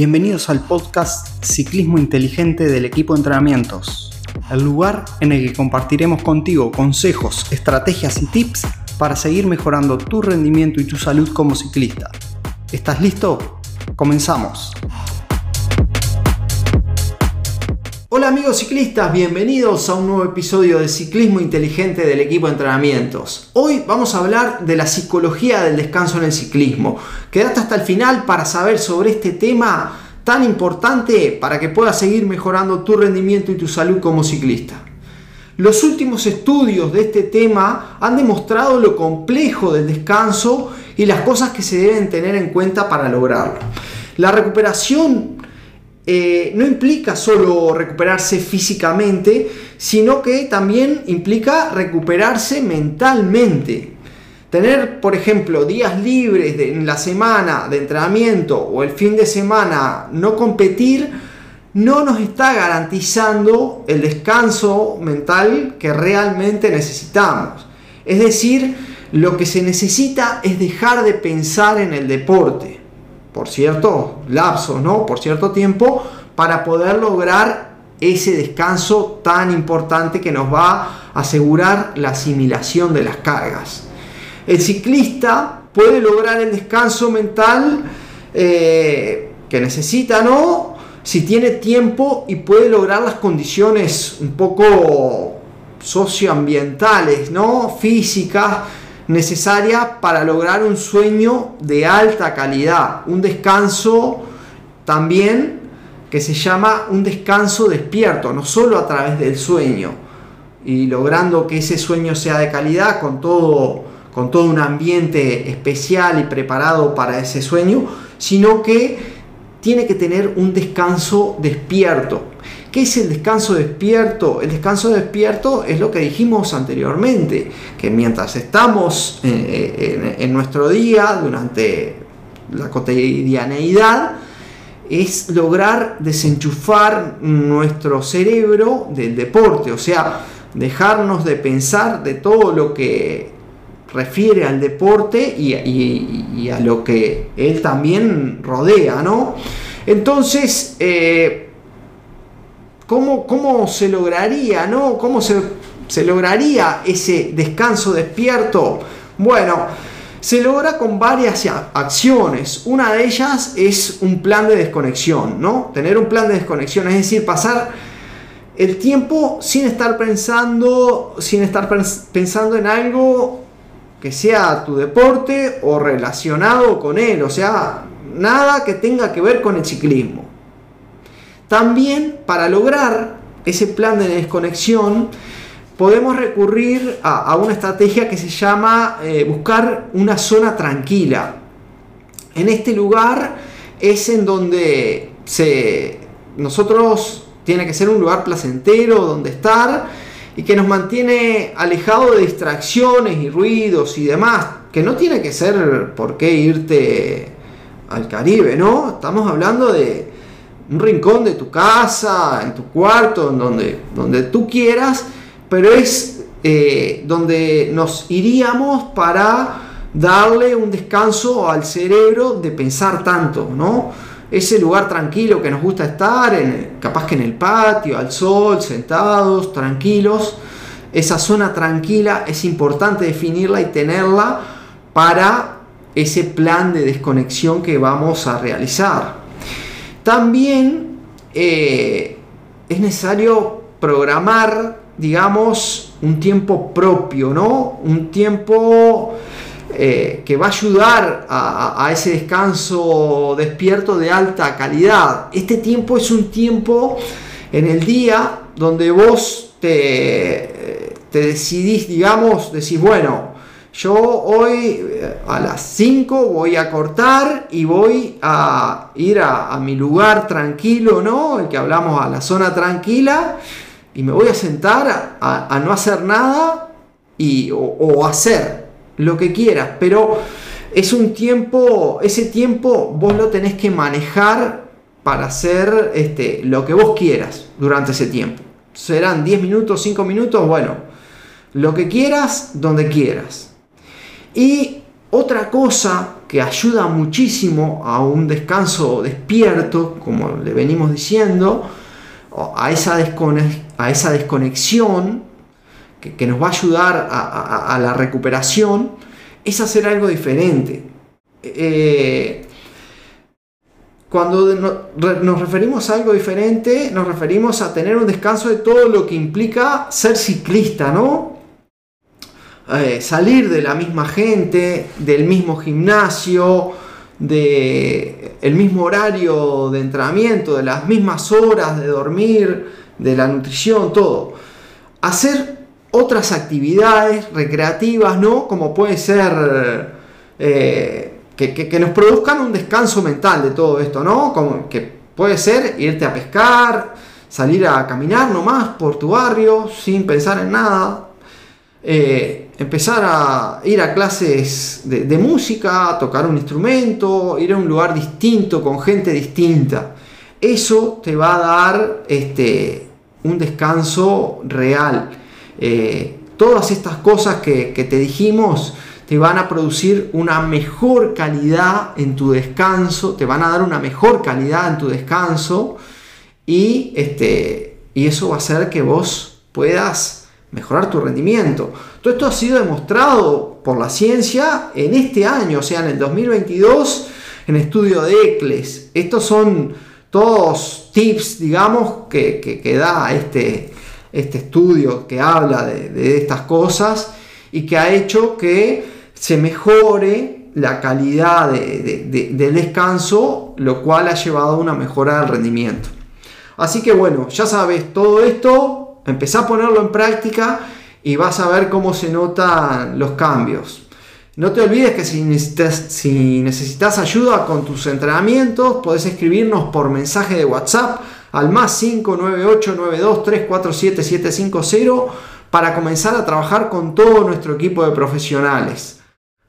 Bienvenidos al podcast Ciclismo Inteligente del equipo de entrenamientos, el lugar en el que compartiremos contigo consejos, estrategias y tips para seguir mejorando tu rendimiento y tu salud como ciclista. ¿Estás listo? Comenzamos. Hola amigos ciclistas, bienvenidos a un nuevo episodio de Ciclismo Inteligente del equipo de entrenamientos. Hoy vamos a hablar de la psicología del descanso en el ciclismo. Quédate hasta el final para saber sobre este tema tan importante para que puedas seguir mejorando tu rendimiento y tu salud como ciclista. Los últimos estudios de este tema han demostrado lo complejo del descanso y las cosas que se deben tener en cuenta para lograrlo. La recuperación eh, no implica solo recuperarse físicamente, sino que también implica recuperarse mentalmente. Tener, por ejemplo, días libres en la semana de entrenamiento o el fin de semana no competir, no nos está garantizando el descanso mental que realmente necesitamos. Es decir, lo que se necesita es dejar de pensar en el deporte por cierto lapso, ¿no? Por cierto tiempo, para poder lograr ese descanso tan importante que nos va a asegurar la asimilación de las cargas. El ciclista puede lograr el descanso mental eh, que necesita, ¿no? Si tiene tiempo y puede lograr las condiciones un poco socioambientales, ¿no? Físicas, necesaria para lograr un sueño de alta calidad, un descanso también que se llama un descanso despierto, no solo a través del sueño, y logrando que ese sueño sea de calidad con todo, con todo un ambiente especial y preparado para ese sueño, sino que tiene que tener un descanso despierto. ¿Qué es el descanso despierto? El descanso despierto es lo que dijimos anteriormente, que mientras estamos eh, en, nuestro día, durante la cotidianeidad, es lograr desenchufar nuestro cerebro del deporte, o sea, dejarnos de pensar de todo lo que refiere al deporte y, a lo que él también rodea, ¿no? Entonces, eh, ¿Cómo, se lograría, no? ¿Cómo se, se lograría ese descanso despierto? Bueno, se logra con varias acciones. Una de ellas es un plan de desconexión, ¿no? Tener un plan de desconexión, es decir, pasar el tiempo sin estar pensando, sin estar pensando en algo que sea tu deporte o relacionado con él, o sea, nada que tenga que ver con el ciclismo. También para lograr ese plan de desconexión podemos recurrir a, una estrategia que se llama eh, buscar una zona tranquila. En este lugar es en donde se, nosotros tiene que ser un lugar placentero donde estar y que nos mantiene alejado de distracciones y ruidos y demás, que no tiene que ser por qué irte al Caribe, ¿no? Estamos hablando de, un rincón de tu casa, en tu cuarto, en donde, donde tú quieras, pero es eh, donde nos iríamos para darle un descanso al cerebro de pensar tanto, ¿no? Ese lugar tranquilo que nos gusta estar, en, capaz que en el patio, al sol, sentados, tranquilos. Esa zona tranquila es importante definirla y tenerla para ese plan de desconexión que vamos a realizar. También eh, es necesario programar, digamos, un tiempo propio, ¿no? Un tiempo eh, que va a ayudar a, ese descanso despierto de alta calidad. Este tiempo es un tiempo en el día donde vos te, te decidís, digamos, decís, bueno, yo hoy eh, a las 5 voy a cortar y voy a ir a, mi lugar tranquilo, ¿no? El que hablamos a la zona tranquila y me voy a sentar a, no hacer nada y, o, hacer lo que quieras, pero es un tiempo, ese tiempo vos lo tenés que manejar para hacer este, lo que vos quieras durante ese tiempo. Serán 10 minutos, 5 minutos, bueno, lo que quieras, donde quieras. Y Otra cosa que ayuda muchísimo a un descanso despierto, como le venimos diciendo, a esa, a esa desconexión que, nos va a ayudar a, la recuperación, es hacer algo diferente. Eh, cuando nos referimos a algo diferente, nos referimos a tener un descanso de todo lo que implica ser ciclista, ¿no? Eh, salir de la misma gente, del mismo gimnasio, del el mismo horario de entrenamiento, de las mismas horas de dormir, de la nutrición, todo. Hacer otras actividades recreativas, ¿no? Como puede ser eh, que, nos produzcan un descanso mental de todo esto, ¿no? Como que puede ser irte a pescar, salir a caminar nomás por tu barrio sin pensar en nada. Eh, empezar a ir a clases de, música, tocar un instrumento, ir a un lugar distinto, con gente distinta. Eso te va a dar este, un descanso real. Eh, todas estas cosas que, te dijimos te van a producir una mejor calidad en tu descanso, te van a dar una mejor calidad en tu descanso y, este, y eso va a hacer que vos puedas mejorar tu rendimiento. Todo esto ha sido demostrado por la ciencia en este año, o sea, en el 2022, en estudio de ECLES. Estos son todos tips, digamos, que, da este, este estudio que habla de, estas cosas y que ha hecho que se mejore la calidad de, del descanso, lo cual ha llevado a una mejora del rendimiento. Así que bueno, ya sabes, todo esto Empezá a ponerlo en práctica y vas a ver cómo se notan los cambios. No te olvides que si necesitas, ayuda con tus entrenamientos, podés escribirnos por mensaje de WhatsApp al más 59892347750 para comenzar a trabajar con todo nuestro equipo de profesionales.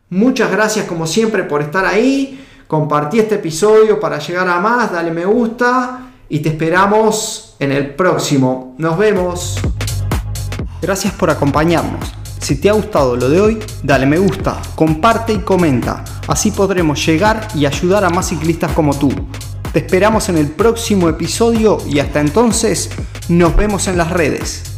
Muchas gracias como siempre por estar ahí. Compartí este episodio para llegar a más, dale me gusta y te esperamos en el próximo. Nos vemos. Gracias por acompañarnos. Si te ha gustado lo de hoy, dale me gusta, comparte y comenta. Así podremos llegar y ayudar a más ciclistas como tú. Te esperamos en el próximo episodio y hasta entonces nos vemos en las redes.